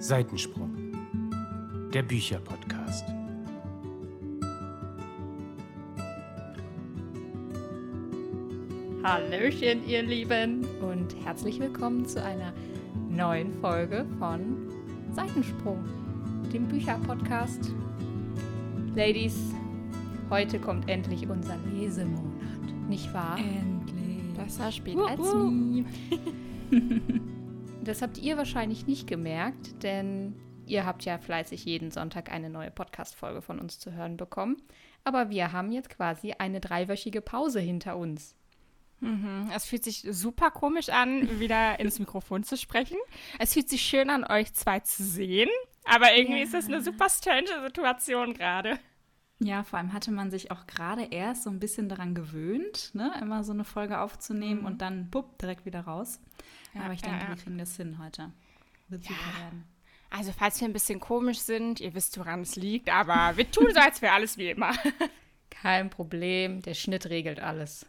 Seitensprung, der Bücherpodcast. Hallöchen, ihr Lieben, und herzlich willkommen zu einer neuen Folge von Seitensprung, dem Bücherpodcast. Ladies, heute kommt endlich unser Lesemonat, nicht wahr? Endlich. Besser spät Wuh, als wuh. nie. das habt ihr wahrscheinlich nicht gemerkt, denn ihr habt ja fleißig jeden Sonntag eine neue Podcast-Folge von uns zu hören bekommen. Aber wir haben jetzt quasi eine dreiwöchige Pause hinter uns. Mhm. Es fühlt sich super komisch an, wieder ins Mikrofon zu sprechen. Es fühlt sich schön an, euch zwei zu sehen. Aber irgendwie Ja. ist das eine super strange Situation gerade. Ja, vor allem hatte man sich auch gerade erst so ein bisschen daran gewöhnt, ne? immer so eine Folge aufzunehmen und dann bupp, direkt wieder raus. Ja, Aber ich ja, denke, ja. wir kriegen das hin heute. Wird Ja. super werden. Also, falls wir ein bisschen komisch sind, ihr wisst, woran es liegt, aber wir tun so, als wäre alles wie immer. Kein Problem, der Schnitt regelt alles.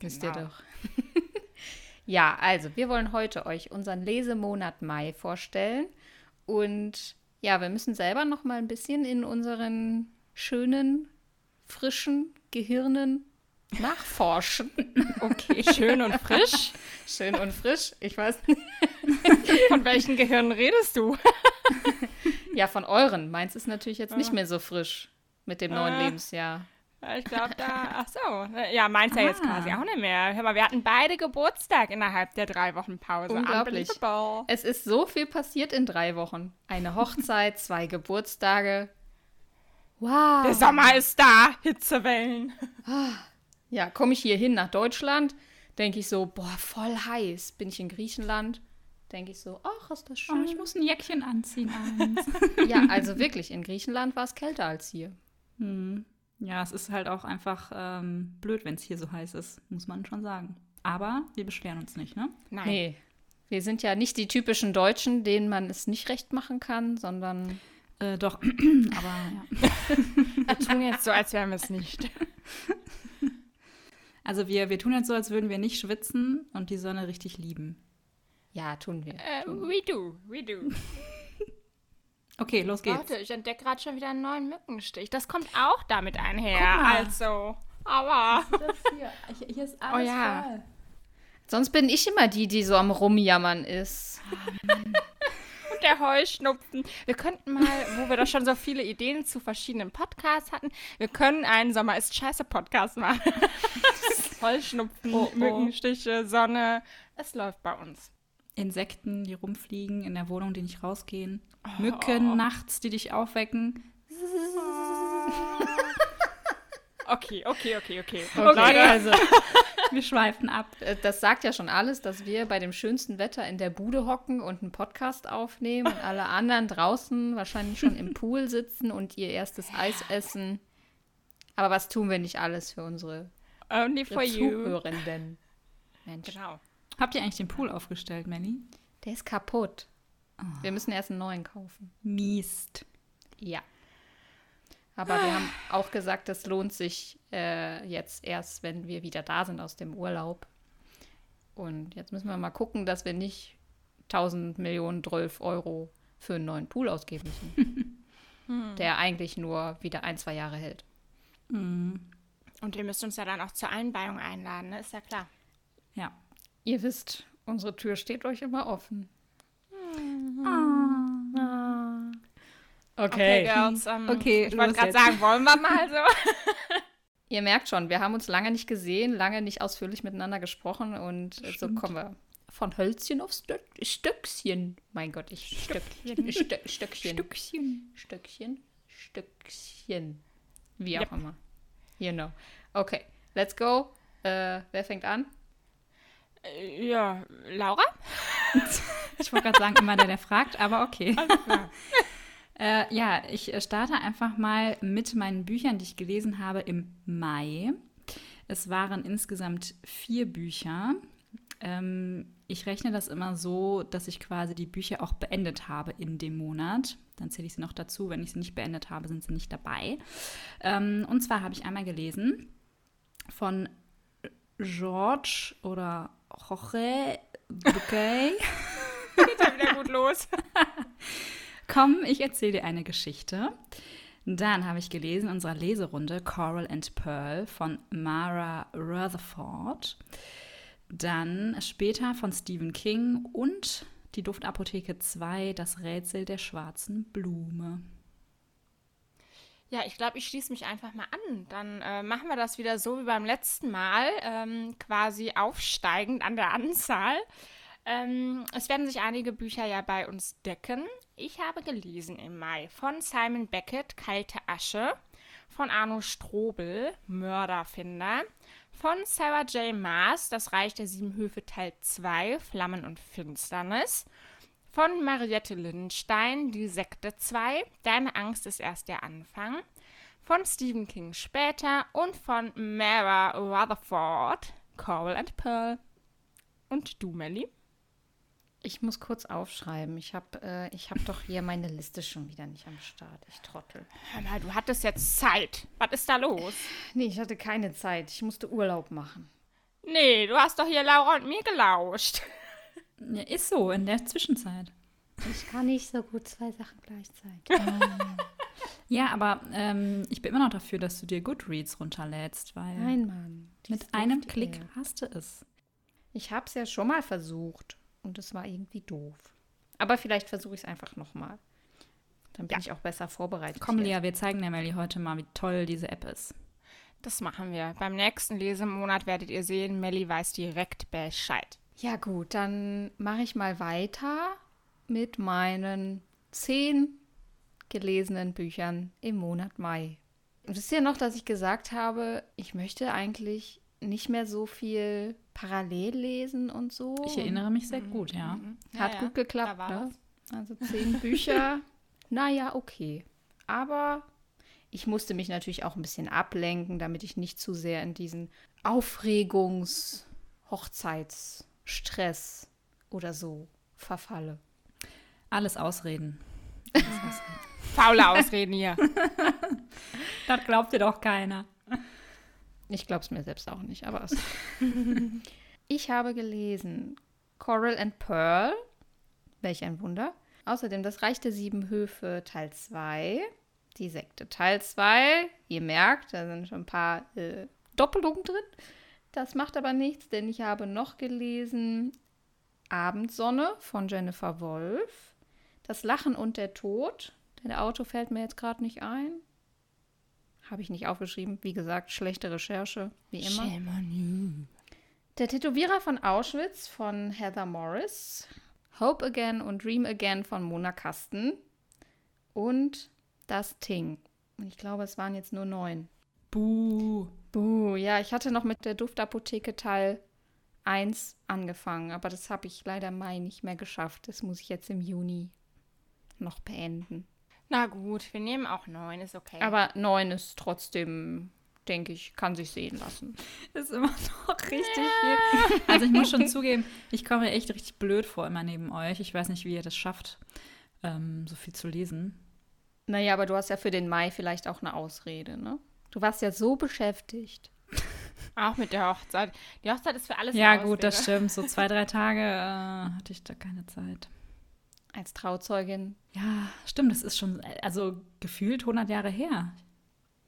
Wisst ihr Genau. doch. ja, also, wir wollen heute euch unseren Lesemonat Mai vorstellen. Und ja, wir müssen selber noch mal ein bisschen in unseren schönen, frischen Gehirnen nachforschen. Okay, schön und frisch. Schön und frisch. Ich weiß nicht. Von welchen Gehirnen redest du? Ja, von euren. Meins ist natürlich jetzt nicht Ah. mehr so frisch mit dem neuen Ah. Lebensjahr. Ich glaube, da. Ach so. Ja, meins ja jetzt Ah. quasi auch nicht mehr. Hör mal, wir hatten beide Geburtstag innerhalb der drei Wochen Pause. Unglaublich. Es ist so viel passiert in drei Wochen. Eine Hochzeit, zwei Geburtstage. Wow. Der Sommer ist da. Hitzewellen. Ja, komme ich hier hin nach Deutschland, denke ich so, boah, voll heiß. Bin ich in Griechenland, denke ich so, ach, ist das Oh, schön. ich muss ein Jäckchen anziehen ja, also wirklich, in Griechenland war es kälter als hier. hm. Ja, es ist halt auch einfach ähm, blöd, wenn es hier so heiß ist, muss man schon sagen. Aber wir beschweren uns nicht, ne? Nein. Nee, wir sind ja nicht die typischen Deutschen, denen man es nicht recht machen kann, sondern Äh, doch, aber ja. Wir tun jetzt so, als wären wir es nicht. Also wir, wir tun jetzt so, als würden wir nicht schwitzen und die Sonne richtig lieben. ja, tun wir. Äh, tun wir. we do, we do. Okay, los geht's. Warte, ich entdecke gerade schon wieder einen neuen Mückenstich. Das kommt auch damit einher. Guck mal. Also, aber. Das hier, hier, hier ist alles ja. voll. Sonst bin ich immer die, die so am Rumjammern ist. Und der Heuschnupfen. Wir könnten mal, wo wir doch schon so viele Ideen zu verschiedenen Podcasts hatten, wir können einen Sommer ist scheiße Podcast machen. Heuschnupfen, Oh, oh. Mückenstiche, Sonne. Es läuft bei uns. Insekten, die rumfliegen in der Wohnung, die nicht rausgehen. Oh. Mücken nachts, die dich aufwecken. Okay, okay, okay, okay. Okay, Leute, also Wir schweifen ab. äh, das sagt ja schon alles, dass wir bei dem schönsten Wetter in der Bude hocken und einen Podcast aufnehmen und alle anderen draußen wahrscheinlich schon im Pool sitzen und ihr erstes Eis essen. Aber was tun wir nicht alles für unsere only for. Zuhörenden? Mensch, Genau. Habt ihr eigentlich den Pool aufgestellt, Melly? der ist kaputt. Wir müssen erst einen neuen kaufen. Mist. Ja. Aber wir haben auch gesagt, das lohnt sich äh, jetzt erst, wenn wir wieder da sind aus dem Urlaub. Und jetzt müssen wir mal gucken, dass wir nicht 1000 Millionen 12 Euro für einen neuen Pool ausgeben müssen. Der eigentlich nur wieder ein, zwei Jahre hält. Mhm. Und ihr müsst uns ja dann auch zur Einweihung einladen, ne? Ist ja klar. Ja. Ihr wisst, unsere Tür steht euch immer offen. Okay, Girls. Ähm, Okay, ich wollte gerade sagen, wollen wir mal so? Ihr merkt schon, wir haben uns lange nicht gesehen, lange nicht ausführlich miteinander gesprochen und so Stimmt. kommen wir von Hölzchen auf Stö Stöckchen. Mein Gott, ich Stöck, Stöckchen. Stö Stöckchen. Stückchen. Stöckchen. Stöckchen. Wie auch Yep. immer. You know. Okay, let's go. Äh, wer fängt an? Äh, Ja, Laura? Ich wollte gerade sagen, immer der, der fragt, aber okay. Alles klar. Äh, ja, ich äh, starte einfach mal mit meinen Büchern, die ich gelesen habe im Mai. Es waren insgesamt vier Bücher. Ähm, ich rechne das immer so, dass ich quasi die Bücher auch beendet habe in dem Monat. Dann zähle ich sie noch dazu. Wenn ich sie nicht beendet habe, sind sie nicht dabei. Ähm, und zwar habe ich einmal gelesen von George oder Jorge Bucay. Geht ja wieder gut los. Komm, ich erzähle dir eine Geschichte. Dann habe ich gelesen in unserer Leserunde Coral and Pearl von Mara Rutherford. Dann später von Stephen King und die Duftapotheke 2, das Rätsel der schwarzen Blume. Ja, ich glaube, ich schließe mich einfach mal an. Dann äh, machen wir das wieder so wie beim letzten Mal, ähm, quasi aufsteigend an der Anzahl. Ähm, es werden sich einige Bücher ja bei uns decken. Ich habe gelesen im Mai von Simon Beckett Kalte Asche, von Arno Strobel Mörderfinder, von Sarah J. Maas Das Reich der Sieben Höfe Teil 2 Flammen und Finsternis von Mariette Lindenstein, Die Sekte 2, Deine Angst ist erst der Anfang. Von Stephen King später und von Mara Rutherford, Coral and Pearl. Und du, Melly? Ich muss kurz aufschreiben. Ich habe äh, hab doch hier meine Liste schon wieder nicht am Start. Ich trottel. Hör mal, du hattest jetzt Zeit. Was ist da los? Nee, ich hatte keine Zeit. Ich musste Urlaub machen. Nee, du hast doch hier Laura und mir gelauscht. Ja, ist so, in der Zwischenzeit. Ich kann nicht so gut zwei Sachen gleichzeitig. Ja, aber ähm, ich bin immer noch dafür, dass du dir Goodreads runterlädst, weil Nein, Mann. mit einem Klick hast du es. Ich habe es ja schon mal versucht und es war irgendwie doof. Aber vielleicht versuche ich es einfach nochmal. Dann bin Ja. ich auch besser vorbereitet. Komm. Lea, wir zeigen der Melli heute mal, wie toll diese App ist. Das machen wir. Beim nächsten Lesemonat werdet ihr sehen, Melly weiß direkt Bescheid. Ja gut, dann mache ich mal weiter mit meinen zehn gelesenen Büchern im Monat Mai. Und wisst ihr noch, dass ich gesagt habe, ich möchte eigentlich nicht mehr so viel parallel lesen und so. Ich erinnere mich sehr gut, ja. Hat Ja, gut ja, geklappt, ne? Also zehn Bücher. naja, okay. Aber ich musste mich natürlich auch ein bisschen ablenken, damit ich nicht zu sehr in diesen Aufregungs-, Hochzeitsstress oder so verfalle. Alles Ausreden. Faule Ausreden hier. Das glaubt dir doch keiner. Ich glaube es mir selbst auch nicht, aber es Ich habe gelesen Coral and Pearl, welch ein Wunder. Außerdem das Reich der Sieben Höfe Teil 2, die Sekte Teil 2. Ihr merkt, da sind schon ein paar äh, Doppelungen drin. Das macht aber nichts, denn ich habe noch gelesen Abendsonne von Jennifer Wolf, Das Lachen und der Tod. Der Auto fällt mir jetzt gerade nicht ein. Habe ich nicht aufgeschrieben. Wie gesagt, schlechte Recherche, wie immer. Der Tätowierer von Auschwitz von Heather Morris. Hope Again und Dream Again von Mona Kasten. Und Das Ting. Und ich glaube, es waren jetzt nur neun. Buh. Buh, ja, ich hatte noch mit der Duftapotheke Teil 1 angefangen, aber das habe ich leider im Mai nicht mehr geschafft. Das muss ich jetzt im Juni noch beenden. Na gut, wir nehmen auch neun, ist okay. Aber 9 ist trotzdem, denke ich, kann sich sehen lassen. Ist immer noch richtig viel. Also ich muss schon zugeben, ich komme mir echt richtig blöd vor immer neben euch. Ich weiß nicht, wie ihr das schafft, ähm, so viel zu lesen. Naja, aber du hast ja für den Mai vielleicht auch eine Ausrede, ne? Du warst ja so beschäftigt. auch mit der Hochzeit. Die Hochzeit ist für alles Ja, eine gut, das stimmt. So zwei, drei Tage äh, hatte ich da keine Zeit. Als Trauzeugin. Ja, stimmt, das ist schon, also gefühlt 100 Jahre her.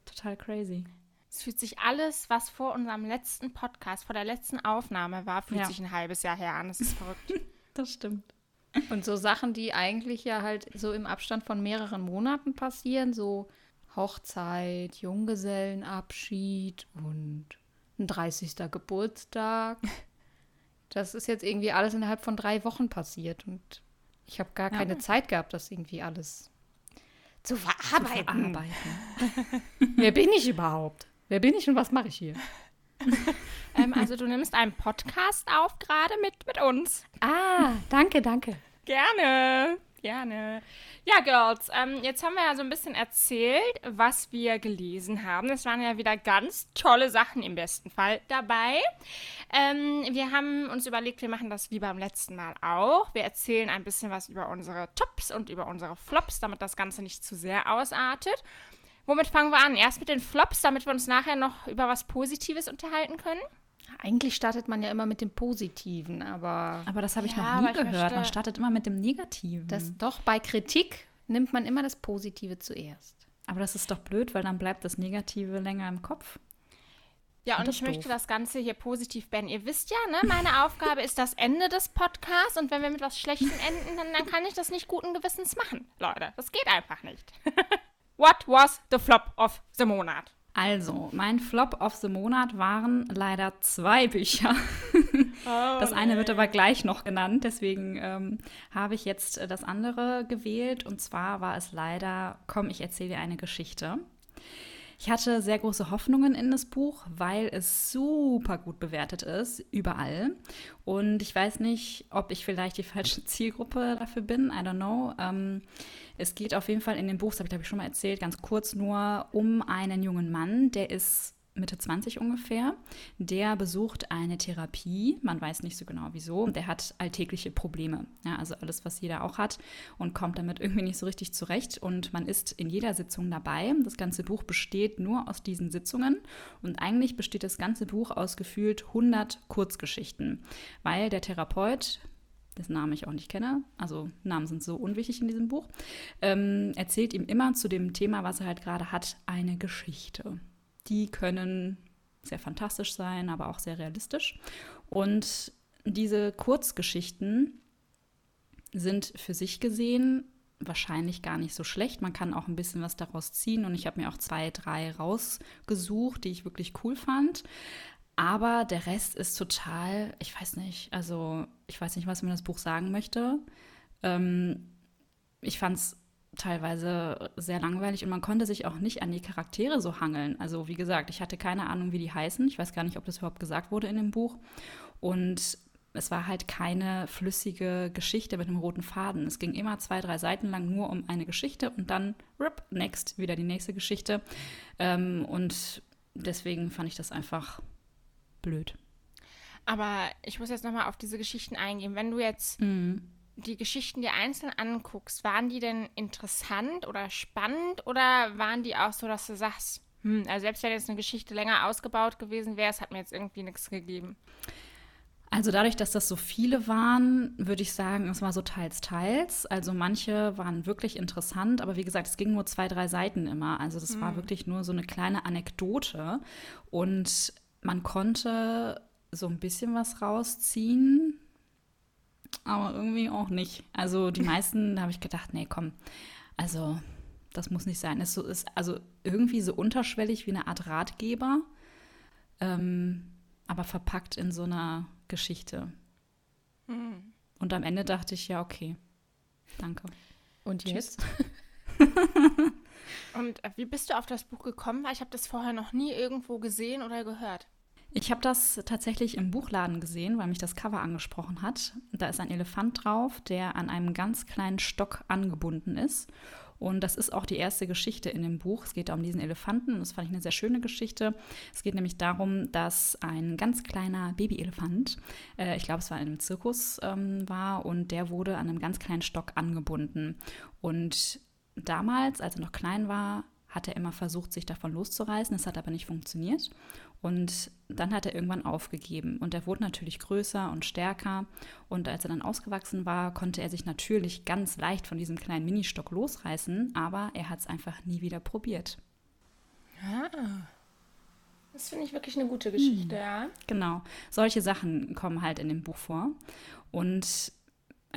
Total crazy. Es fühlt sich alles, was vor unserem letzten Podcast, vor der letzten Aufnahme war, fühlt Ja. sich ein halbes Jahr her an. Das ist verrückt. Das stimmt. Und so Sachen, die eigentlich ja halt so im Abstand von mehreren Monaten passieren, so Hochzeit, Junggesellenabschied und ein 30. Geburtstag. Das ist jetzt irgendwie alles innerhalb von drei Wochen passiert und ich habe gar Ja. keine Zeit gehabt, das irgendwie alles zu verarbeiten. Arbeiten. Wer bin ich überhaupt? Wer bin ich und was mache ich hier? ähm, also du nimmst einen Podcast auf, gerade mit, mit uns. Ah, danke, danke. Gerne, gerne. Ja, Girls, ähm, jetzt haben wir ja so ein bisschen erzählt, was wir gelesen haben. Es waren ja wieder ganz tolle Sachen im besten Fall dabei. Ähm, wir haben uns überlegt, wir machen das wie beim letzten Mal auch. Wir erzählen ein bisschen was über unsere Tops und über unsere Flops, damit das Ganze nicht zu sehr ausartet. Womit fangen wir an? Erst mit den Flops, damit wir uns nachher noch über was Positives unterhalten können. Eigentlich startet man ja immer mit dem Positiven, aber Aber das habe ich Ja, noch nie gehört. möchte- Man startet immer mit dem Negativen. das doch bei Kritik nimmt man immer das Positive zuerst. Aber das ist doch blöd, weil dann bleibt das Negative länger im Kopf. Ja, und das ich möchte doof. das Ganze hier positiv beenden. Ihr wisst ja, ne, meine Aufgabe ist das Ende des Podcasts und wenn wir mit was Schlechtem enden, dann, dann kann ich das nicht guten Gewissens machen. Leute, das geht einfach nicht. What was the flop of the Monat? Also, mein Flop of the Monat waren leider zwei Bücher. Das eine wird aber gleich noch genannt, deswegen ähm, habe ich jetzt äh, das andere gewählt. Und zwar war es leider, komm, ich erzähle dir eine Geschichte. Ich hatte sehr große Hoffnungen in das Buch, weil es super gut bewertet ist, überall. Und ich weiß nicht, ob ich vielleicht die falsche Zielgruppe dafür bin, I don't know. Ähm, es geht auf jeden Fall in dem Buch, das habe ich glaube ich schon mal erzählt, ganz kurz nur um einen jungen Mann, der ist Mitte 20 ungefähr. Der besucht eine Therapie, man weiß nicht so genau wieso. Der hat alltägliche Probleme, ja, also alles, was jeder auch hat und kommt damit irgendwie nicht so richtig zurecht. Und man ist in jeder Sitzung dabei. Das ganze Buch besteht nur aus diesen Sitzungen und eigentlich besteht das ganze Buch aus gefühlt 100 Kurzgeschichten, weil der Therapeut dessen Namen ich auch nicht kenne, also Namen sind so unwichtig in diesem Buch, ähm, erzählt ihm immer zu dem Thema, was er halt gerade hat, eine Geschichte. Die können sehr fantastisch sein, aber auch sehr realistisch. Und diese Kurzgeschichten sind für sich gesehen wahrscheinlich gar nicht so schlecht. Man kann auch ein bisschen was daraus ziehen und ich habe mir auch zwei, drei rausgesucht, die ich wirklich cool fand. Aber der Rest ist total, ich weiß nicht, also ich weiß nicht, was mir das Buch sagen möchte. Ähm, ich fand es teilweise sehr langweilig und man konnte sich auch nicht an die Charaktere so hangeln. Also wie gesagt, ich hatte keine Ahnung, wie die heißen. Ich weiß gar nicht, ob das überhaupt gesagt wurde in dem Buch. Und es war halt keine flüssige Geschichte mit einem roten Faden. Es ging immer zwei, drei Seiten lang nur um eine Geschichte und dann, rip, next, wieder die nächste Geschichte. Ähm, und deswegen fand ich das einfach blöd. Aber ich muss jetzt nochmal auf diese Geschichten eingehen. Wenn du jetzt Mhm. die Geschichten dir einzeln anguckst, waren die denn interessant oder spannend oder waren die auch so, dass du sagst, hm, also selbst wenn jetzt eine Geschichte länger ausgebaut gewesen wäre, es hat mir jetzt irgendwie nichts gegeben. Also dadurch, dass das so viele waren, würde ich sagen, es war so teils, teils. Also manche waren wirklich interessant, aber wie gesagt, es ging nur zwei, drei Seiten immer. Also das war wirklich nur so eine kleine Anekdote und man konnte so ein bisschen was rausziehen, aber irgendwie auch nicht. Also die meisten, da habe ich gedacht, nee, komm, also das muss nicht sein. Es so ist also irgendwie so unterschwellig wie eine Art Ratgeber, ähm, aber verpackt in so einer Geschichte. Und am Ende dachte ich, ja, okay, danke. Und jetzt? Und äh, wie bist du auf das Buch gekommen? Weil ich habe das vorher noch nie irgendwo gesehen oder gehört. Ich habe das tatsächlich im Buchladen gesehen, weil mich das Cover angesprochen hat. Da ist ein Elefant drauf, der an einem ganz kleinen Stock angebunden ist. Und das ist auch die erste Geschichte in dem Buch. Es geht um diesen Elefanten. Das fand ich eine sehr schöne Geschichte. Es geht nämlich darum, dass ein ganz kleiner Babyelefant, äh, ich glaube, es war in einem Zirkus, ähm, war und der wurde an einem ganz kleinen Stock angebunden. Und damals, als er noch klein war, hat er immer versucht, sich davon loszureißen. Es hat aber nicht funktioniert. Und dann hat er irgendwann aufgegeben. Und er wurde natürlich größer und stärker. Und als er dann ausgewachsen war, konnte er sich natürlich ganz leicht von diesem kleinen Ministock losreißen. Aber er hat es einfach nie wieder probiert. Das finde ich wirklich eine gute Geschichte, ja. Genau. Solche Sachen kommen halt in dem Buch vor. Und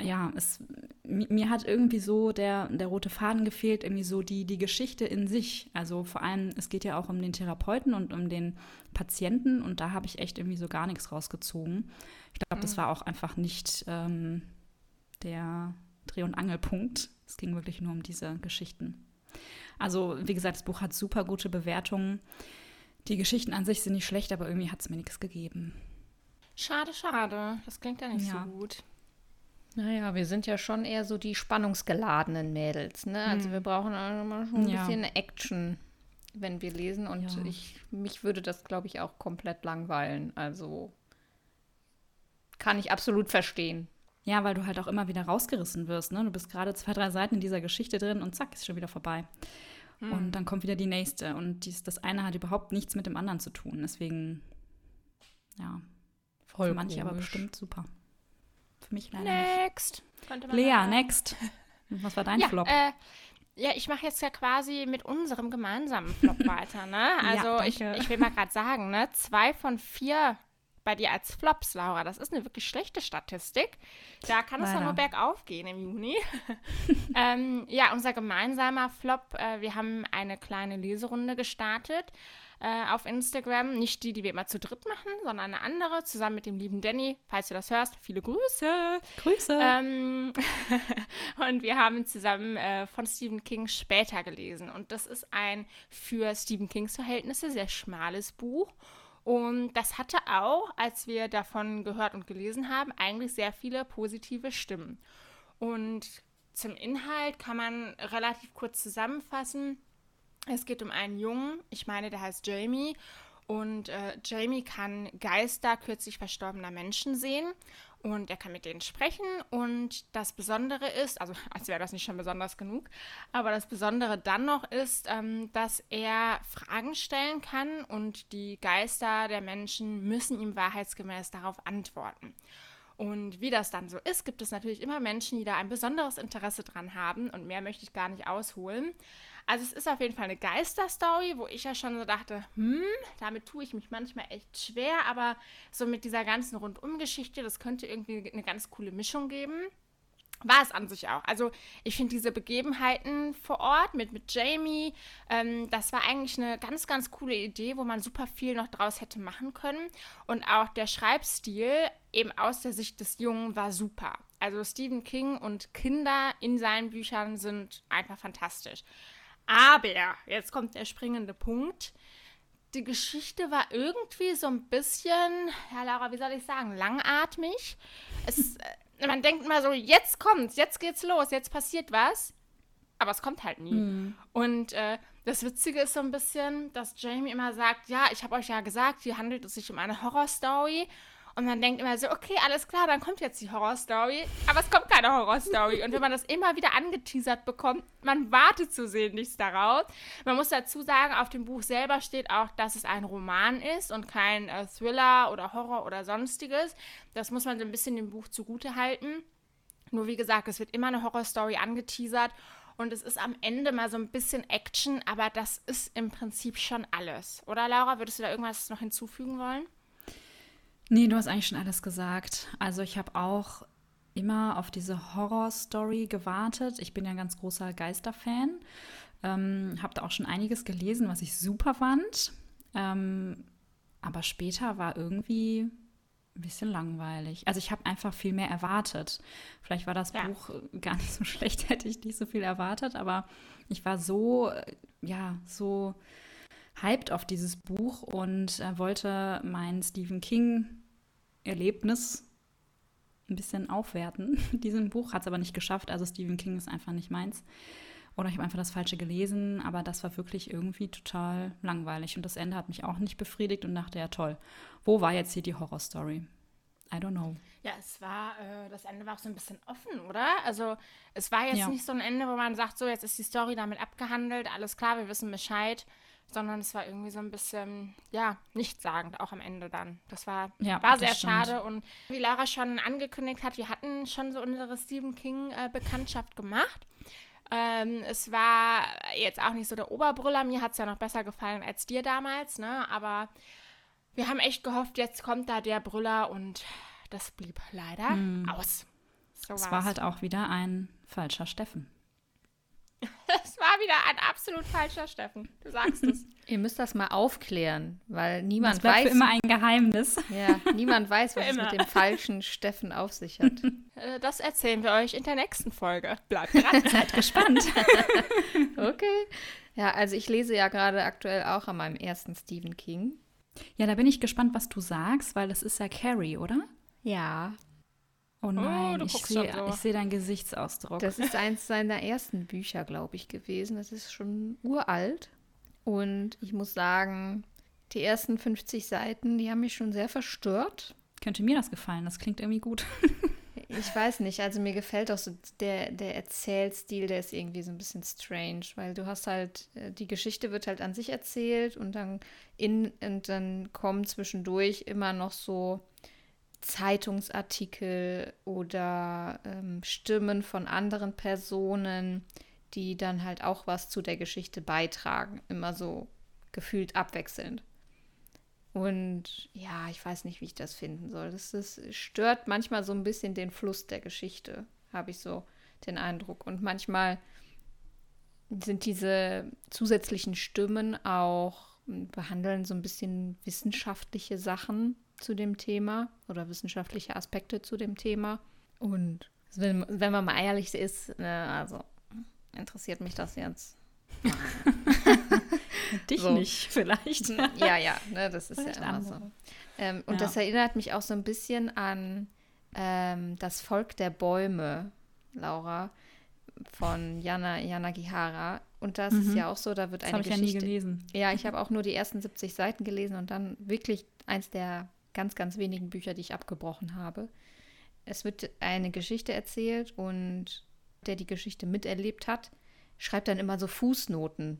ja, es, mi- mir hat irgendwie so der, der rote Faden gefehlt, irgendwie so die, die Geschichte in sich. Also vor allem, es geht ja auch um den Therapeuten und um den Patienten und da habe ich echt irgendwie so gar nichts rausgezogen. Ich glaube, das war auch einfach nicht ähm, der Dreh- und Angelpunkt. Es ging wirklich nur um diese Geschichten. Also, wie gesagt, das Buch hat super gute Bewertungen. Die Geschichten an sich sind nicht schlecht, aber irgendwie hat es mir nichts gegeben. Schade, schade. Das klingt ja nicht Ja. so gut. Naja, wir sind ja schon eher so die spannungsgeladenen Mädels, ne? Also wir brauchen auch mal schon ein Ja. bisschen Action, wenn wir lesen. Und Ja. ich, mich würde das, glaube ich, auch komplett langweilen. Also kann ich absolut verstehen. Ja, weil du halt auch immer wieder rausgerissen wirst. Ne? Du bist gerade zwei, drei Seiten in dieser Geschichte drin und zack, ist schon wieder vorbei. Und dann kommt wieder die nächste. Und dies, das eine hat überhaupt nichts mit dem anderen zu tun. Deswegen, ja, Voll für manche aber komisch. bestimmt super. Für mich leider nicht. Next. Man Lea, sagen. next. Was war dein ja, Flop? Äh, ja, ich mache jetzt ja quasi mit unserem gemeinsamen Flop weiter, ne? Also Ja, ich, ich will mal gerade sagen, ne? Zwei von vier bei dir als Flops, Laura. Das ist eine wirklich schlechte Statistik. Da kann es doch Leider. nur bergauf gehen im Juni. ähm, ja, unser gemeinsamer Flop. Äh, wir haben eine kleine Leserunde gestartet äh, auf Instagram. Nicht die, die wir immer zu dritt machen, sondern eine andere, zusammen mit dem lieben Danny. Falls du das hörst, viele Grüße. Grüße. Ähm, und wir haben zusammen äh, von Stephen King später gelesen. Und das ist ein für Stephen Kings Verhältnisse sehr schmales Buch. Und das hatte auch, als wir davon gehört und gelesen haben, eigentlich sehr viele positive Stimmen. Und zum Inhalt kann man relativ kurz zusammenfassen. Es geht um einen Jungen, ich meine, der heißt Jamie. Und äh, Jamie kann Geister kürzlich verstorbener Menschen sehen und er kann mit denen sprechen. Und das Besondere ist, also als wäre das nicht schon besonders genug, aber das Besondere dann noch ist, ähm, dass er Fragen stellen kann und die Geister der Menschen müssen ihm wahrheitsgemäß darauf antworten. Und wie das dann so ist, gibt es natürlich immer Menschen, die da ein besonderes Interesse dran haben. Und mehr möchte ich gar nicht ausholen. Also es ist auf jeden Fall eine Geisterstory, wo ich ja schon so dachte, hm, damit tue ich mich manchmal echt schwer. Aber so mit dieser ganzen Rundumgeschichte, das könnte irgendwie eine ganz coole Mischung geben. War es an sich auch. Also ich finde diese Begebenheiten vor Ort mit, mit Jamie, ähm, das war eigentlich eine ganz, ganz coole Idee, wo man super viel noch draus hätte machen können. Und auch der Schreibstil eben aus der Sicht des Jungen war super. Also Stephen King und Kinder in seinen Büchern sind einfach fantastisch. Aber, jetzt kommt der springende Punkt. Die Geschichte war irgendwie so ein bisschen, ja Laura, wie soll ich sagen, langatmig. Es, äh, man denkt immer so, jetzt kommt's, jetzt geht's los, jetzt passiert was. Aber es kommt halt nie. Und äh, das Witzige ist so ein bisschen, dass Jamie immer sagt, ja, ich habe euch ja gesagt, hier handelt es sich um eine Horrorstory. Und man denkt immer so, okay, alles klar, dann kommt jetzt die Horrorstory. Aber es kommt keine Horrorstory. Und wenn man das immer wieder angeteasert bekommt, man wartet zu sehen nichts darauf. Man muss dazu sagen, auf dem Buch selber steht auch, dass es ein Roman ist und kein äh, Thriller oder Horror oder sonstiges. Das muss man so ein bisschen dem Buch zugute halten. Nur wie gesagt, es wird immer eine Horrorstory angeteasert und es ist am Ende mal so ein bisschen Action, aber das ist im Prinzip schon alles. Oder Laura, würdest du da irgendwas noch hinzufügen wollen? Nee, du hast eigentlich schon alles gesagt. Also ich habe auch immer auf diese Horror-Story gewartet. Ich bin ja ein ganz großer Geister-Fan. Ähm, habe da auch schon einiges gelesen, was ich super fand. Ähm, aber später war irgendwie ein bisschen langweilig. Also ich habe einfach viel mehr erwartet. Vielleicht war das Ja. Buch gar nicht so schlecht, hätte ich nicht so viel erwartet, aber ich war so, äh, ja, so hyped auf dieses Buch und äh, wollte mein Stephen King-Erlebnis ein bisschen aufwerten. Diesem Buch hat es aber nicht geschafft. Also Stephen King ist einfach nicht meins. Oder ich habe einfach das Falsche gelesen, aber das war wirklich irgendwie total langweilig. Und das Ende hat mich auch nicht befriedigt und dachte, ja toll, wo war jetzt hier die Horrorstory? I don't know. Ja, es war, äh, das Ende war auch so ein bisschen offen, oder? Also es war jetzt Ja. nicht so ein Ende, wo man sagt, so jetzt ist die Story damit abgehandelt, alles klar, wir wissen Bescheid, sondern es war irgendwie so ein bisschen, ja, nichtssagend auch am Ende dann. Das war, Ja, war sehr schade und wie Lara schon angekündigt hat, wir hatten schon so unsere Stephen King-Bekanntschaft gemacht. Ähm, es war jetzt auch nicht so der Oberbrüller, mir hat es ja noch besser gefallen als dir damals, ne? Aber wir haben echt gehofft, jetzt kommt da der Brüller und das blieb leider aus. So Es war halt auch wieder ein falscher Steffen. Es war wieder ein absolut falscher Steffen. Du sagst es. Ihr müsst das mal aufklären, weil Das niemand bleibt weiß, für immer ein Geheimnis. ja, niemand weiß, was es mit dem falschen Steffen auf sich hat. Äh, das erzählen wir euch in der nächsten Folge. Bleibt dran. Seid gespannt. Okay. Ja, also ich lese ja gerade aktuell auch an meinem ersten Stephen King. Ja, da bin ich gespannt, was du sagst, weil das ist ja Carrie, oder? Ja. Oh nein, du ich sehe seh deinen Gesichtsausdruck. Das ist eins seiner ersten Bücher, glaube ich, gewesen. Das ist schon uralt. Und ich muss sagen, die ersten 50 Seiten, die haben mich schon sehr verstört. Könnte mir das gefallen, das klingt irgendwie gut. Ich weiß nicht, also mir gefällt auch so der, der Erzählstil, der ist irgendwie so ein bisschen strange, weil du hast halt, äh, die Geschichte wird halt an sich erzählt und dann in und dann kommen zwischendurch immer noch so Zeitungsartikel oder ähm, Stimmen von anderen Personen, die dann halt auch was zu der Geschichte beitragen. Immer so gefühlt abwechselnd. Und ja, ich weiß nicht, wie ich das finden soll. Das, das stört manchmal so ein bisschen den Fluss der Geschichte, habe ich so den Eindruck. Und manchmal sind diese zusätzlichen Stimmen auch, behandeln so ein bisschen wissenschaftliche Sachen zu dem Thema oder wissenschaftliche Aspekte zu dem Thema. Und wenn, wenn man mal ehrlich ist, ne, also interessiert mich das jetzt. Dich so. nicht, vielleicht. ja, ja, ne, das ist vielleicht ja immer andere. so. Ähm, und ja. das erinnert mich auch so ein bisschen an ähm, das Volk der Bäume, Laura, von Jana, Jana Gihara. Und das mhm. ist ja auch so, da wird das eine Geschichte. Ich ja nie gelesen. Ja, ich habe auch nur die ersten 70 Seiten gelesen und dann wirklich eins der ganz, ganz wenigen Bücher, die ich abgebrochen habe. Es wird eine Geschichte erzählt und der die Geschichte miterlebt hat, schreibt dann immer so Fußnoten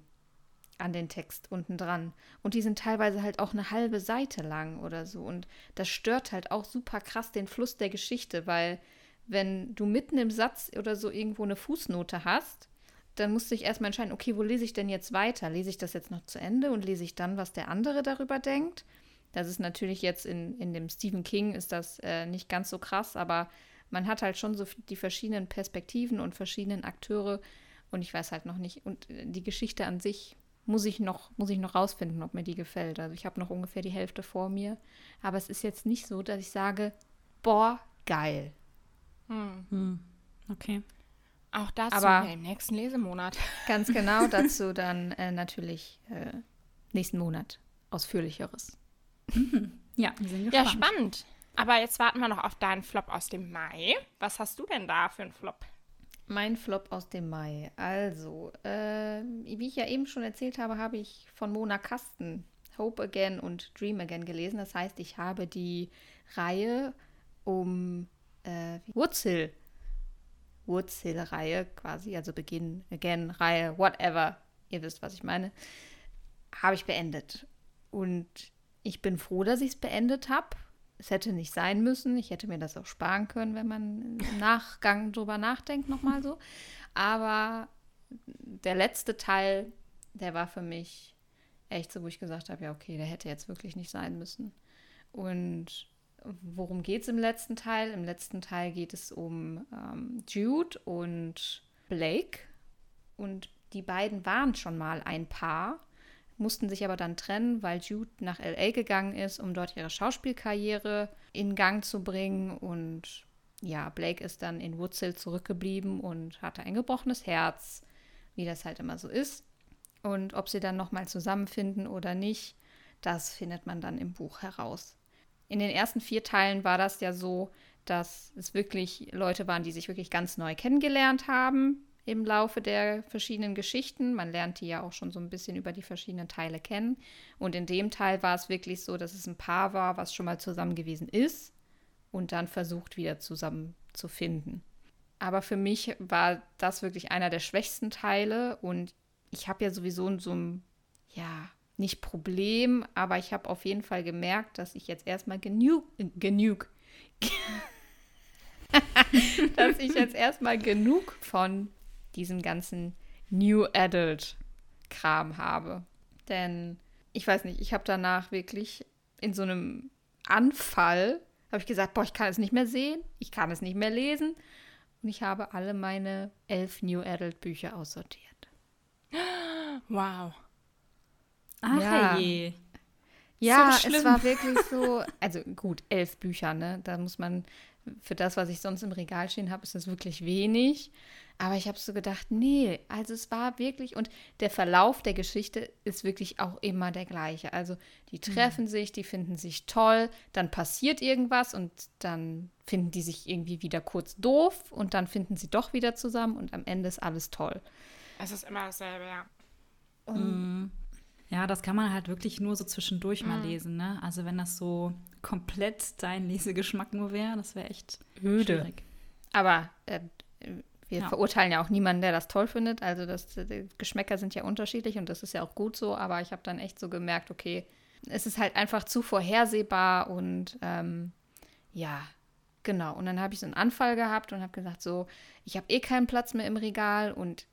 an den Text unten dran. Und die sind teilweise halt auch eine halbe Seite lang oder so. Und das stört halt auch super krass den Fluss der Geschichte, weil wenn du mitten im Satz oder so irgendwo eine Fußnote hast, dann musst du dich erstmal entscheiden, okay, wo lese ich denn jetzt weiter? Lese ich das jetzt noch zu Ende und lese ich dann, was der andere darüber denkt? Das ist natürlich jetzt in, in dem Stephen King ist das äh, nicht ganz so krass, aber man hat halt schon so die verschiedenen Perspektiven und verschiedenen Akteure und ich weiß halt noch nicht. Und äh, die Geschichte an sich muss ich noch, muss ich noch rausfinden, ob mir die gefällt. Also ich habe noch ungefähr die Hälfte vor mir. Aber es ist jetzt nicht so, dass ich sage, boah, geil. Hm. Hm. Okay. Auch dazu Aber im nächsten Lesemonat. Ganz genau, dazu dann äh, natürlich äh, nächsten Monat ausführlicheres. Ja, wir sind gespannt. Ja, spannend. Aber jetzt warten wir noch auf deinen Flop aus dem Mai. Was hast du denn da für einen Flop? Mein Flop aus dem Mai. Also, äh, wie ich ja eben schon erzählt habe, habe ich von Mona Kasten Hope Again und Dream Again gelesen. Das heißt, ich habe die Reihe um äh, Wurzel. Wurzel-Reihe quasi, also Beginn, Again, Reihe, whatever. Ihr wisst, was ich meine. Habe ich beendet. Und ich bin froh, dass ich es beendet habe. Es hätte nicht sein müssen. Ich hätte mir das auch sparen können, wenn man im Nachgang drüber nachdenkt, nochmal so. Aber der letzte Teil, der war für mich echt so, wo ich gesagt habe, ja, okay, der hätte jetzt wirklich nicht sein müssen. Und worum geht es im letzten Teil? Im letzten Teil geht es um ähm, Jude und Blake. Und die beiden waren schon mal ein Paar mussten sich aber dann trennen, weil Jude nach LA gegangen ist, um dort ihre Schauspielkarriere in Gang zu bringen. Und ja, Blake ist dann in Woodsville zurückgeblieben und hatte ein gebrochenes Herz, wie das halt immer so ist. Und ob sie dann nochmal zusammenfinden oder nicht, das findet man dann im Buch heraus. In den ersten vier Teilen war das ja so, dass es wirklich Leute waren, die sich wirklich ganz neu kennengelernt haben im Laufe der verschiedenen Geschichten. Man lernt die ja auch schon so ein bisschen über die verschiedenen Teile kennen. Und in dem Teil war es wirklich so, dass es ein Paar war, was schon mal zusammen gewesen ist und dann versucht wieder zusammen zu finden. Aber für mich war das wirklich einer der schwächsten Teile und ich habe ja sowieso so ein, ja, nicht Problem, aber ich habe auf jeden Fall gemerkt, dass ich jetzt erstmal genug, genug, dass ich jetzt erstmal genug von diesen ganzen New Adult-Kram habe. Denn ich weiß nicht, ich habe danach wirklich in so einem Anfall, habe ich gesagt, boah, ich kann es nicht mehr sehen, ich kann es nicht mehr lesen. Und ich habe alle meine elf New Adult Bücher aussortiert. Wow. Ach ja. je. Ja, so es war wirklich so, also gut, elf Bücher, ne? Da muss man, für das, was ich sonst im Regal stehen habe, ist das wirklich wenig. Aber ich habe so gedacht, nee, also es war wirklich, und der Verlauf der Geschichte ist wirklich auch immer der gleiche. Also die mhm. treffen mhm. sich, die finden sich toll, dann passiert irgendwas und dann finden die sich irgendwie wieder kurz doof und dann finden sie doch wieder zusammen und am Ende ist alles toll. Es ist immer dasselbe, ja. Mhm. Ja, das kann man halt wirklich nur so zwischendurch mhm. mal lesen, ne? Also wenn das so komplett dein Lesegeschmack nur wäre, das wäre echt öde. Schwierig. Aber äh, wir ja. verurteilen ja auch niemanden, der das toll findet. Also das, die Geschmäcker sind ja unterschiedlich und das ist ja auch gut so. Aber ich habe dann echt so gemerkt, okay, es ist halt einfach zu vorhersehbar und ähm, ja, genau. Und dann habe ich so einen Anfall gehabt und habe gesagt, so, ich habe eh keinen Platz mehr im Regal und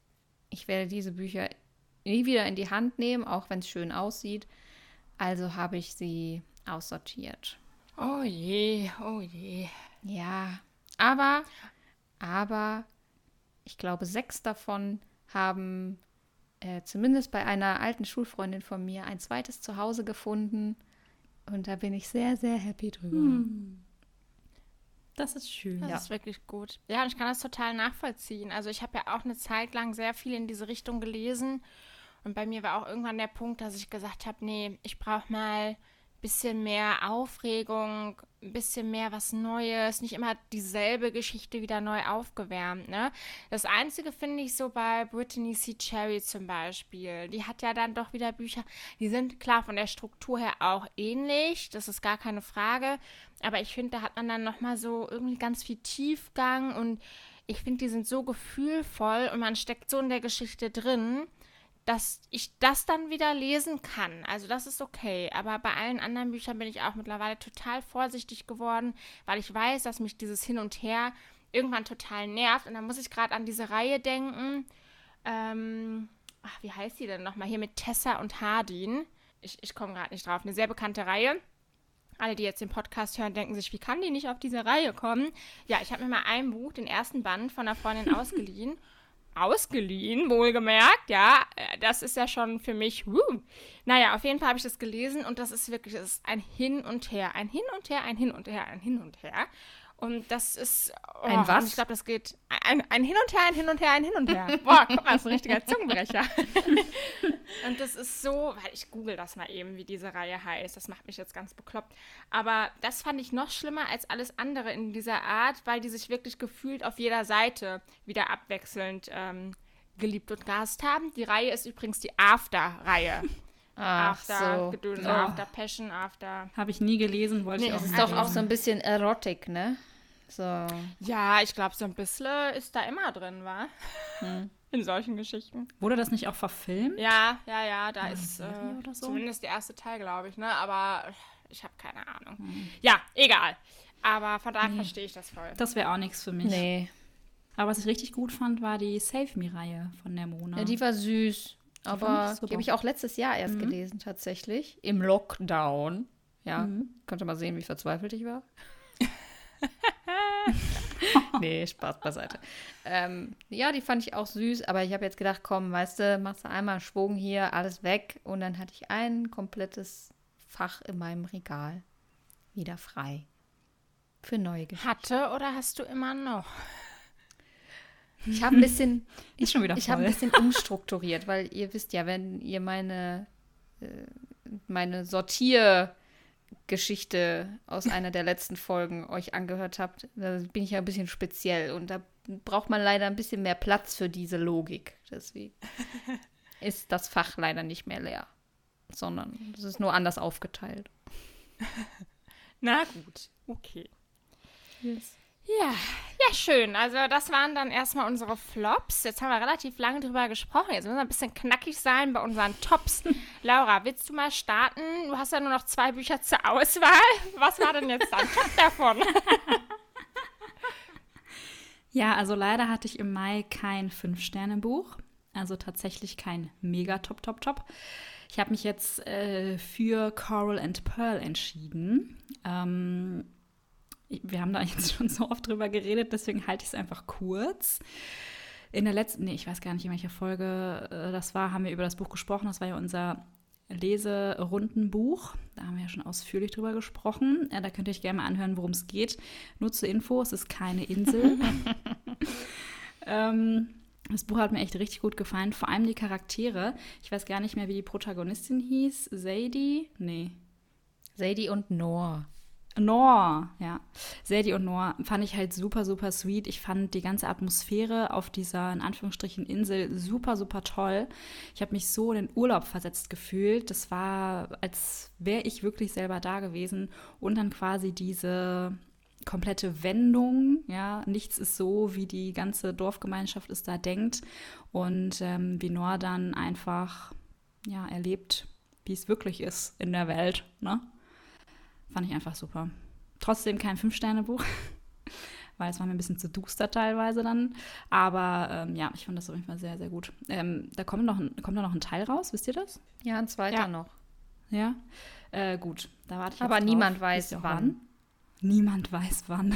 ich werde diese Bücher nie wieder in die Hand nehmen, auch wenn es schön aussieht. Also habe ich sie aussortiert. Oh je, oh je. Ja, aber, aber ich glaube, sechs davon haben äh, zumindest bei einer alten Schulfreundin von mir ein zweites Zuhause gefunden. Und da bin ich sehr, sehr happy drüber. Hm. Das ist schön. Das Ja. ist wirklich gut. Ja, und ich kann das total nachvollziehen. Also ich habe ja auch eine Zeit lang sehr viel in diese Richtung gelesen. Und bei mir war auch irgendwann der Punkt, dass ich gesagt habe, nee, ich brauche mal bisschen mehr Aufregung, ein bisschen mehr was Neues, nicht immer dieselbe Geschichte wieder neu aufgewärmt. Ne? Das Einzige finde ich so bei Brittany C. Cherry zum Beispiel. Die hat ja dann doch wieder Bücher, die sind klar von der Struktur her auch ähnlich, das ist gar keine Frage. Aber ich finde, da hat man dann nochmal so irgendwie ganz viel Tiefgang und ich finde, die sind so gefühlvoll und man steckt so in der Geschichte drin, dass ich das dann wieder lesen kann. Also das ist okay. Aber bei allen anderen Büchern bin ich auch mittlerweile total vorsichtig geworden, weil ich weiß, dass mich dieses Hin und Her irgendwann total nervt. Und dann muss ich gerade an diese Reihe denken. Ähm, ach, wie heißt die denn nochmal? Hier mit Tessa und Hardin. Ich, ich komme gerade nicht drauf. Eine sehr bekannte Reihe. Alle, die jetzt den Podcast hören, denken sich, wie kann die nicht auf diese Reihe kommen? Ja, ich habe mir mal ein Buch, den ersten Band, von einer Freundin ausgeliehen. Ausgeliehen, wohlgemerkt, ja. Äh, Das ist ja schon für mich, wuh. Naja, auf jeden Fall habe ich das gelesen und das ist wirklich, das ist ein Hin und Her. Ein Hin und Her, ein Hin und Her, ein Hin und Her. Und das ist. Oh, Ein was? Ich glaube, das geht. Ein, ein Hin und Her, ein Hin und Her, ein Hin und Her. Boah, guck mal, das ist ein richtiger Zungenbrecher. Und das ist so, weil ich google das mal eben, wie diese Reihe heißt. Das macht mich jetzt ganz bekloppt. Aber das fand ich noch schlimmer als alles andere in dieser Art, weil die sich wirklich gefühlt auf jeder Seite wieder abwechselnd ähm, geliebt und gehasst haben. Die Reihe ist übrigens die After-Reihe. Ach After so. Gedöns, Oh. After Passion, After. Habe ich nie gelesen, wollte Nee, ich auch es ist doch auch so ein bisschen Erotik, ne? So. Ja, ich glaube, so ein bisschen ist da immer drin, wa? Hm. In solchen Geschichten. Wurde das nicht auch verfilmt? Ja, ja, ja, da ist äh, so? zumindest der erste Teil, glaube ich, ne? Aber ich habe keine Ahnung. Hm. Ja, egal. Aber von daher verstehe ich das voll. Das wäre auch nichts für mich. Nee. Aber was ich richtig gut fand, war die Save Me-Reihe von der Mona. Ja, die war süß. fand Aber die habe ich auch letztes Jahr erst gelesen, tatsächlich. Im Lockdown. Ja, konnte mal sehen, wie verzweifelt ich war. nee, Spaß beiseite. Ähm, ja, die fand ich auch süß, aber ich habe jetzt gedacht, komm, weißt du, machst du einmal einen Schwung hier, alles weg. Und dann hatte ich ein komplettes Fach in meinem Regal wieder frei. Für neue Geschichten. Hatte oder hast du immer noch? Ich habe ein bisschen ist schon wieder Ich habe ein voll. bisschen umstrukturiert, weil ihr wisst ja, wenn ihr meine, äh, meine Sortiergeschichte aus einer der letzten Folgen euch angehört habt, da bin ich ja ein bisschen speziell und da braucht man leider ein bisschen mehr Platz für diese Logik. Deswegen ist das Fach leider nicht mehr leer, sondern es ist nur anders aufgeteilt. Na gut, okay. Ja, ja, schön. Also das waren dann erstmal unsere Flops. Jetzt haben wir relativ lange drüber gesprochen. Jetzt müssen wir ein bisschen knackig sein bei unseren Tops. Laura, willst du mal starten? Du hast ja nur noch zwei Bücher zur Auswahl. Was war denn jetzt dein Top davon? Ja, also leider hatte ich im Mai kein Fünf-Sterne-Buch. Also tatsächlich kein mega top, top, top. Ich habe mich jetzt äh, für Coral and Pearl entschieden. Ähm, wir haben da jetzt schon so oft drüber geredet, deswegen halte ich es einfach kurz. In der letzten, nee, ich weiß gar nicht, in welcher Folge äh, das war, haben wir über das Buch gesprochen. Das war ja unser Leserundenbuch. Da haben wir ja schon ausführlich drüber gesprochen. Äh, da könnt ihr euch gerne mal anhören, worum es geht. Nur zur Info, es ist keine Insel. ähm, das Buch hat mir echt richtig gut gefallen. Vor allem die Charaktere. Ich weiß gar nicht mehr, wie die Protagonistin hieß. Sadie? Nee. Sadie und Noah. Noor, ja. Sadie und Noor fand ich halt super, super sweet. Ich fand die ganze Atmosphäre auf dieser, in Anführungsstrichen, Insel super, super toll. Ich habe mich so in den Urlaub versetzt gefühlt. Das war, als wäre ich wirklich selber da gewesen. Und dann quasi diese komplette Wendung, ja, nichts ist so, wie die ganze Dorfgemeinschaft es da denkt. Und ähm, wie Noor dann einfach, ja, erlebt, wie es wirklich ist in der Welt, ne? Fand ich einfach super. Trotzdem kein Fünf-Sterne-Buch, weil es war mir ein bisschen zu duster teilweise dann. Aber ähm, ja, ich fand das auf jeden Fall sehr, sehr gut. Ähm, da kommt, noch ein, kommt da noch ein Teil raus, wisst ihr das? Ja, ein zweiter Ja. noch. Ja. Äh, gut, da warte ich Aber drauf. niemand Wisst weiß auch wann. Niemand weiß wann.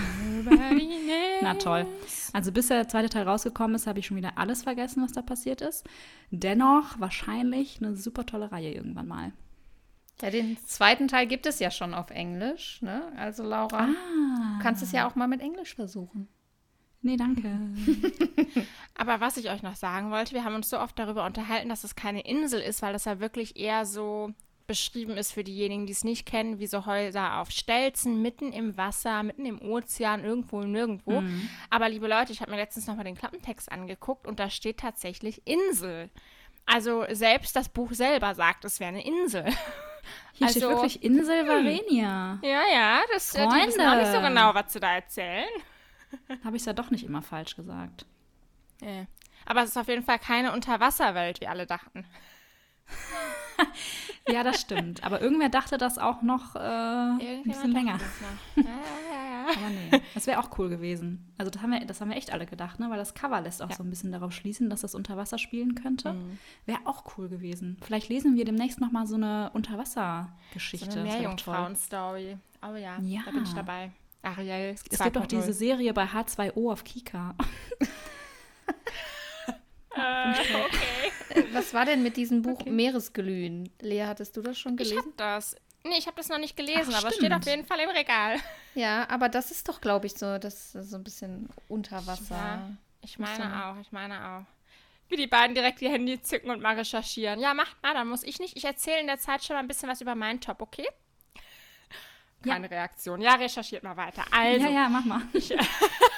Na toll. Also bis der zweite Teil rausgekommen ist, habe ich schon wieder alles vergessen, was da passiert ist. Dennoch wahrscheinlich eine super tolle Reihe irgendwann mal. Ja, den zweiten Teil gibt es ja schon auf Englisch, ne? Also Laura, Ah. du kannst es ja auch mal mit Englisch versuchen. Nee, danke. Aber was ich euch noch sagen wollte, wir haben uns so oft darüber unterhalten, dass es keine Insel ist, weil das ja wirklich eher so beschrieben ist für diejenigen, die es nicht kennen, wie so Häuser auf Stelzen, mitten im Wasser, mitten im Ozean, irgendwo, nirgendwo. Aber liebe Leute, ich habe mir letztens nochmal den Klappentext angeguckt und da steht tatsächlich Insel. Also selbst das Buch selber sagt, es wäre eine Insel. Hier steht Also, wirklich Insel Varenia. Ja, ja, das äh, die wissen auch nicht so genau, was sie da erzählen. Habe ich es ja doch nicht immer falsch gesagt. Ja. Aber es ist auf jeden Fall keine Unterwasserwelt, wie alle dachten. Ja, das stimmt. Aber irgendwer dachte das auch noch äh, ein bisschen länger. Ja, ja, ja. Aber nee, das wäre auch cool gewesen. Also das haben, wir, das haben wir echt alle gedacht, ne? Weil das Cover lässt auch so ein bisschen darauf schließen, dass das unter Wasser spielen könnte. Mhm. Wäre auch cool gewesen. Vielleicht lesen wir demnächst noch mal so eine So Unterwassergeschichte. eine Das doch toll. Meerjungfrauen-Story. Oh ja, Ja. da bin ich dabei. Ariel. Es gibt auch diese Serie bei H2O auf Kika. Äh, okay. Was war denn mit diesem Buch Meeresglühen? Lea, hattest du das schon Ich gelesen? hab das. Nee, ich habe das noch nicht gelesen, Ach, aber es steht auf jeden Fall im Regal. Ja, aber das ist doch, glaube ich, so, das so ein bisschen Unterwasser. Ja, ich meine auch, ich meine auch. Wie die beiden direkt ihr Handy zücken und mal recherchieren. Ja, macht mal, dann muss ich nicht. Ich erzähle in der Zeit schon mal ein bisschen was über meinen Top, okay? Ja. Keine Reaktion. Ja, recherchiert mal weiter. Also, ja, ja, mach mal. Ich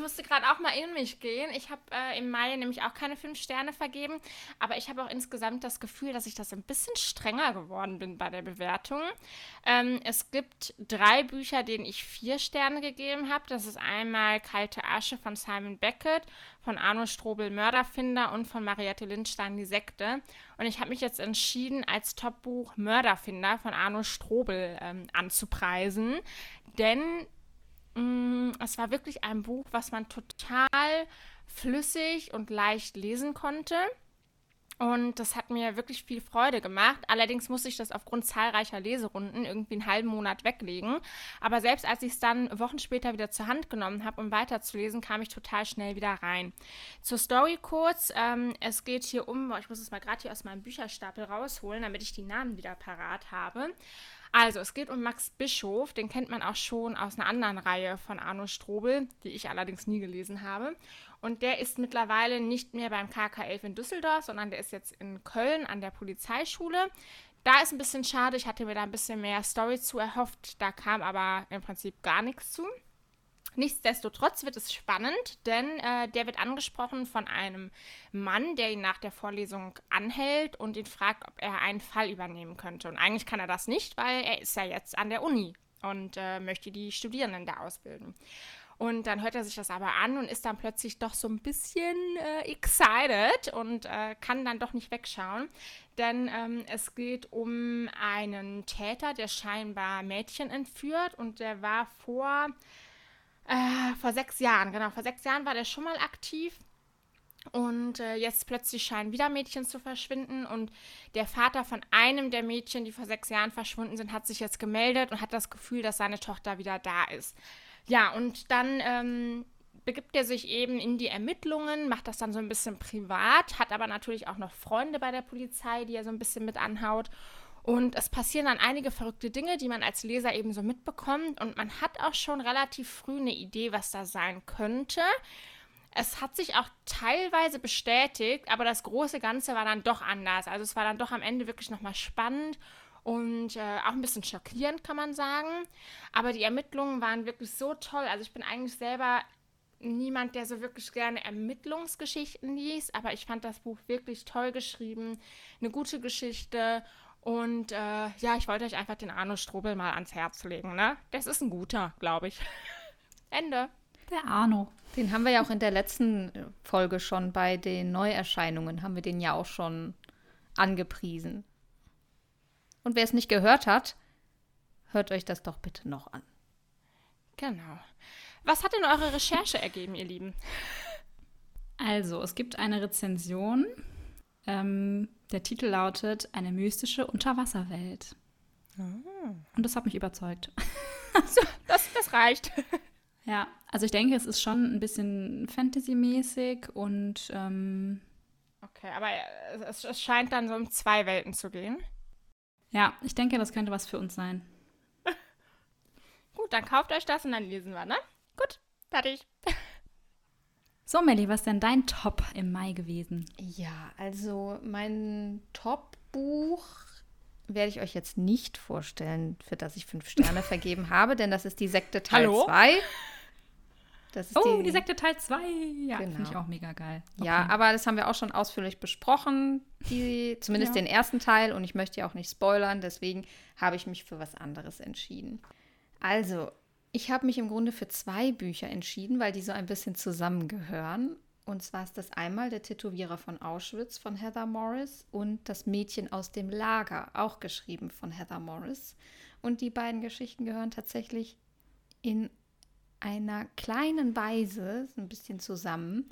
musste gerade auch mal in mich gehen. Ich habe äh, im Mai nämlich auch keine fünf Sterne vergeben, aber ich habe auch insgesamt das Gefühl, dass ich das ein bisschen strenger geworden bin bei der Bewertung. Ähm, es gibt drei Bücher, denen ich vier Sterne gegeben habe. Das ist einmal Kalte Asche von Simon Beckett, von Arno Strobel Mörderfinder und von Mariette Lindstein Die Sekte. Und ich habe mich jetzt entschieden, als Topbuch Mörderfinder von Arno Strobel ähm, anzupreisen. Denn Es war wirklich ein Buch, was man total flüssig und leicht lesen konnte. Und das hat mir wirklich viel Freude gemacht. Allerdings musste ich das aufgrund zahlreicher Leserunden irgendwie einen halben Monat weglegen. Aber selbst als ich es dann Wochen später wieder zur Hand genommen habe, um weiterzulesen, kam ich total schnell wieder rein. Zur Story kurz. Ähm, es geht hier um, ich muss es mal gerade hier aus meinem Bücherstapel rausholen, damit ich die Namen wieder parat habe. Also, es geht um Max Bischof, den kennt man auch schon aus einer anderen Reihe von Arno Strobel, die ich allerdings nie gelesen habe. Und der ist mittlerweile nicht mehr beim KK11 in Düsseldorf, sondern der ist jetzt in Köln an der Polizeischule. Da ist ein bisschen schade, ich hatte mir da ein bisschen mehr Story zu erhofft, da kam aber im Prinzip gar nichts zu. Nichtsdestotrotz wird es spannend, denn äh, der wird angesprochen von einem Mann, der ihn nach der Vorlesung anhält und ihn fragt, ob er einen Fall übernehmen könnte. Und eigentlich kann er das nicht, weil er ist ja jetzt an der Uni und äh, möchte die Studierenden da ausbilden. Und dann hört er sich das aber an und ist dann plötzlich doch so ein bisschen äh, excited und äh, kann dann doch nicht wegschauen. Denn ähm, es geht um einen Täter, der scheinbar Mädchen entführt und der war vor, äh, vor sechs Jahren, genau, vor sechs Jahren war der schon mal aktiv. Und äh, jetzt plötzlich scheinen wieder Mädchen zu verschwinden. Und der Vater von einem der Mädchen, die vor sechs Jahren verschwunden sind, hat sich jetzt gemeldet und hat das Gefühl, dass seine Tochter wieder da ist. Ja, und dann ähm, begibt er sich eben in die Ermittlungen, macht das dann so ein bisschen privat, hat aber natürlich auch noch Freunde bei der Polizei, die er so ein bisschen mit anhaut. Und es passieren dann einige verrückte Dinge, die man als Leser eben so mitbekommt. Und man hat auch schon relativ früh eine Idee, was da sein könnte. Es hat sich auch teilweise bestätigt, aber das große Ganze war dann doch anders. Also es war dann doch am Ende wirklich nochmal spannend und äh, auch ein bisschen schockierend, kann man sagen. Aber die Ermittlungen waren wirklich so toll. Also ich bin eigentlich selber niemand, der so wirklich gerne Ermittlungsgeschichten liest, aber ich fand das Buch wirklich toll geschrieben, eine gute Geschichte und äh, ja, ich wollte euch einfach den Arno Strobel mal ans Herz legen, ne? Das ist ein guter, glaube ich. Ende. Der Arno. Den haben wir ja auch in der letzten äh, Folge schon bei den Neuerscheinungen, haben wir den ja auch schon angepriesen. Und wer es nicht gehört hat, hört euch das doch bitte noch an. Genau. Was hat denn eure Recherche ergeben, ihr Lieben? Also, es gibt eine Rezension. Ähm, der Titel lautet Eine mystische Unterwasserwelt. Oh. Und das hat mich überzeugt. so, das, das reicht. Ja, also ich denke, es ist schon ein bisschen Fantasy-mäßig und. Ähm, okay, aber es, es scheint dann so um zwei Welten zu gehen. Ja, ich denke, das könnte was für uns sein. Gut, dann kauft euch das und dann lesen wir, ne? Gut, fertig. So, Melly, was ist denn dein Top im Mai gewesen? Ja, also mein Top-Buch werde ich euch jetzt nicht vorstellen, für das ich fünf Sterne vergeben habe, denn das ist die Sekte Teil 2. oh, die, die, Sekte Teil 2. Ja, genau. finde ich auch mega geil. Okay. Ja, aber das haben wir auch schon ausführlich besprochen, die, zumindest ja. den ersten Teil. Und ich möchte ja auch nicht spoilern, deswegen habe ich mich für was anderes entschieden. Also, ich habe mich im Grunde für zwei Bücher entschieden, weil die so ein bisschen zusammengehören. Und zwar ist das einmal der Tätowierer von Auschwitz von Heather Morris und das Mädchen aus dem Lager, auch geschrieben von Heather Morris. Und die beiden Geschichten gehören tatsächlich in einer kleinen Weise ein bisschen zusammen.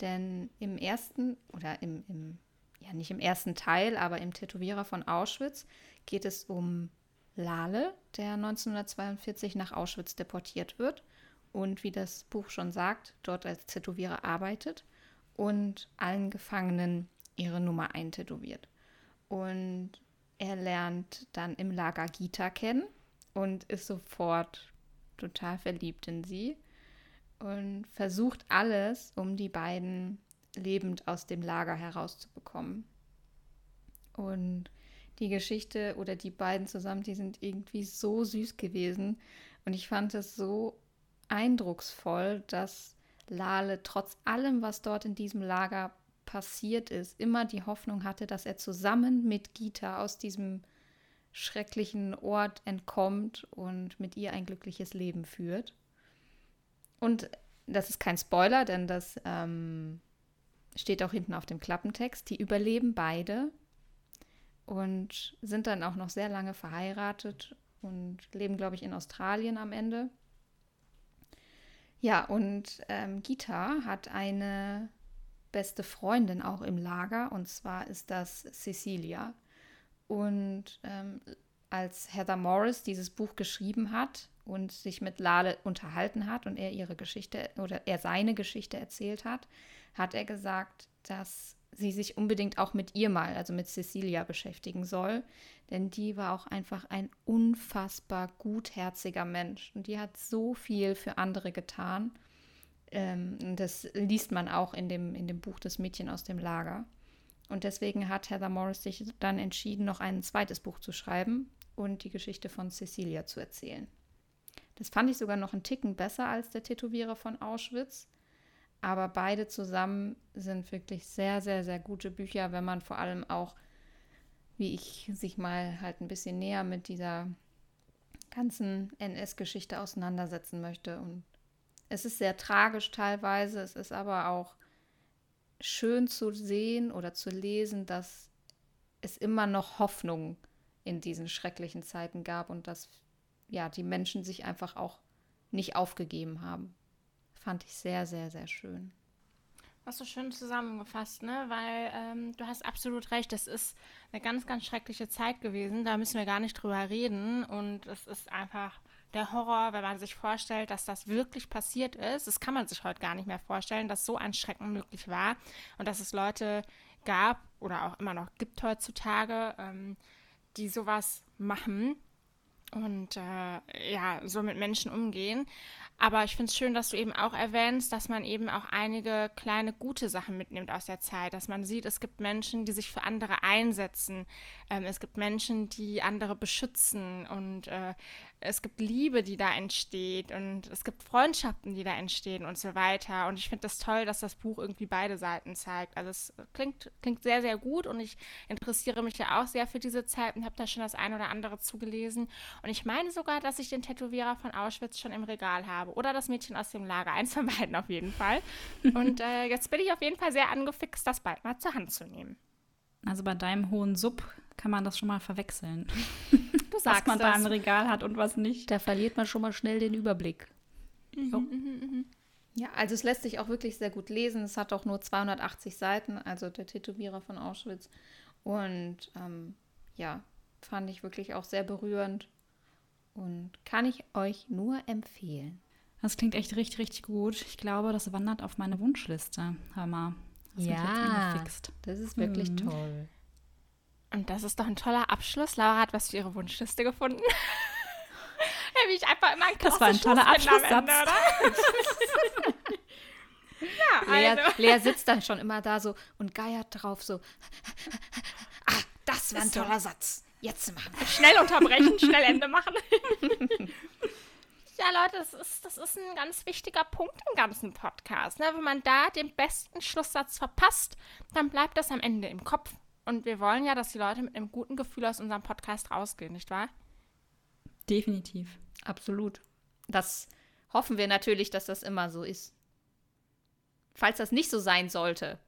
Denn im ersten, oder im, im, ja nicht im ersten Teil, aber im Tätowierer von Auschwitz geht es um Lale, der 1942 nach Auschwitz deportiert wird und wie das Buch schon sagt, dort als Tätowierer arbeitet und allen Gefangenen ihre Nummer eintätowiert. Und er lernt dann im Lager Gita kennen und ist sofort total verliebt in sie und versucht alles, um die beiden lebend aus dem Lager herauszubekommen. Und die Geschichte oder die beiden zusammen, die sind irgendwie so süß gewesen. Und ich fand es so eindrucksvoll, dass Lale trotz allem, was dort in diesem Lager passiert ist, immer die Hoffnung hatte, dass er zusammen mit Gita aus diesem schrecklichen Ort entkommt und mit ihr ein glückliches Leben führt. Und das ist kein Spoiler, denn das ähm, steht auch hinten auf dem Klappentext. Die überleben beide und sind dann auch noch sehr lange verheiratet und leben, glaube ich, in Australien am Ende. Ja, und ähm, Gita hat eine beste Freundin auch im Lager und zwar ist das Cecilia. Und ähm, als Heather Morris dieses Buch geschrieben hat und sich mit Lale unterhalten hat und er ihre Geschichte oder er seine Geschichte erzählt hat, hat er gesagt, dass sie sich unbedingt auch mit ihr mal, also mit Cecilia, beschäftigen soll. Denn die war auch einfach ein unfassbar gutherziger Mensch. Und die hat so viel für andere getan. Ähm, das liest man auch in dem, in dem Buch des Mädchen aus dem Lager. Und deswegen hat Heather Morris sich dann entschieden, noch ein zweites Buch zu schreiben und die Geschichte von Cecilia zu erzählen. Das fand ich sogar noch einen Ticken besser als der Tätowierer von Auschwitz. Aber beide zusammen sind wirklich sehr, sehr, sehr gute Bücher, wenn man vor allem auch, wie ich, sich mal halt ein bisschen näher mit dieser ganzen NS-Geschichte auseinandersetzen möchte. Und es ist sehr tragisch teilweise, es ist aber auch schön zu sehen oder zu lesen, dass es immer noch Hoffnung in diesen schrecklichen Zeiten gab und dass ja die Menschen sich einfach auch nicht aufgegeben haben. Fand ich sehr, sehr, sehr schön. Hast du schön zusammengefasst, ne? Weil ähm, du hast absolut recht, das ist eine ganz, ganz schreckliche Zeit gewesen. Da müssen wir gar nicht drüber reden. Und es ist einfach der Horror, wenn man sich vorstellt, dass das wirklich passiert ist. Das kann man sich heute gar nicht mehr vorstellen, dass so ein Schrecken möglich war und dass es Leute gab oder auch immer noch gibt heutzutage, ähm, die sowas machen und äh, ja, so mit Menschen umgehen. Aber ich finde es schön, dass du eben auch erwähnst, dass man eben auch einige kleine gute Sachen mitnimmt aus der Zeit. Dass man sieht, es gibt Menschen, die sich für andere einsetzen. Ähm, es gibt Menschen, die andere beschützen. Und äh, es gibt Liebe, die da entsteht und es gibt Freundschaften, die da entstehen und so weiter. Und ich finde das toll, dass das Buch irgendwie beide Seiten zeigt. Also es klingt, klingt sehr, sehr gut und ich interessiere mich ja auch sehr für diese Zeit und habe da schon das ein oder andere zugelesen. Und ich meine sogar, dass ich den Tätowierer von Auschwitz schon im Regal habe oder das Mädchen aus dem Lager. Eins von beiden auf jeden Fall. Und äh, jetzt bin ich auf jeden Fall sehr angefixt, das bald mal zur Hand zu nehmen. Also bei deinem hohen Sub kann man das schon mal verwechseln. Was man das. da im Regal hat und was nicht. Da verliert man schon mal schnell den Überblick. Jo. Ja, also es lässt sich auch wirklich sehr gut lesen. Es hat auch nur 280 Seiten, also der Tätowierer von Auschwitz. Und ähm, ja, fand ich wirklich auch sehr berührend und kann ich euch nur empfehlen. Das klingt echt richtig, richtig gut. Ich glaube, das wandert auf meine Wunschliste. Hör mal. Jetzt Ja. Das ist wirklich Mhm. toll. Und das ist doch ein toller Abschluss. Laura hat was für ihre Wunschliste gefunden. wie ich einfach immer ein Das war ein toller Abschlusssatz. Ja, Lea, also. Lea sitzt dann schon immer da so und geiert drauf so. Ah, das war ein Ist so. toller Satz. Jetzt machen wir. Schnell unterbrechen, schnell Ende machen. ja, Leute, das ist, das ist ein ganz wichtiger Punkt im ganzen Podcast. Ne? Wenn man da den besten Schlusssatz verpasst, dann bleibt das am Ende im Kopf. Und wir wollen ja, dass die Leute mit einem guten Gefühl aus unserem Podcast rausgehen, nicht wahr? Definitiv. Absolut. Das hoffen wir natürlich, dass das immer so ist. Falls das nicht so sein sollte,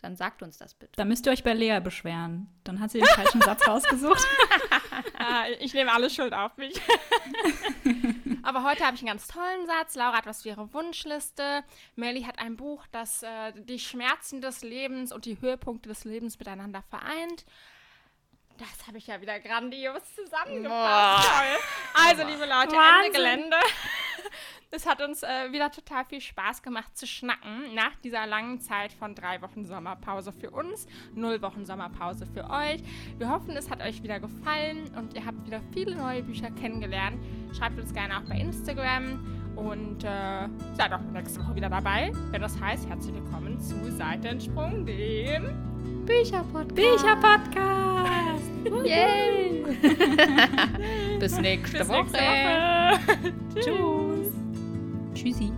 dann sagt uns das bitte. Da müsst ihr euch bei Lea beschweren. Dann hat sie den falschen Satz rausgesucht. Ich nehme alle Schuld auf mich. Aber heute habe ich einen ganz tollen Satz. Laura hat was für ihre Wunschliste. Melly hat ein Buch, das äh, die Schmerzen des Lebens und die Höhepunkte des Lebens miteinander vereint. Das habe ich ja wieder grandios zusammengefasst. Toll. Also, liebe Leute, Ende Wahnsinn. Gelände. Es hat uns äh, wieder total viel Spaß gemacht zu schnacken nach dieser langen Zeit von drei Wochen Sommerpause für uns, null Wochen Sommerpause für euch. Wir hoffen, es hat euch wieder gefallen und ihr habt wieder viele neue Bücher kennengelernt. Schreibt uns gerne auch bei Instagram und äh, seid auch nächste Woche wieder dabei, wenn das heißt, herzlich willkommen zu Seitensprung, dem Bücherpodcast. Bücher-Podcast. Yay! Bis nächste bis Woche. nächste Woche. Tschüss. Tschüssi.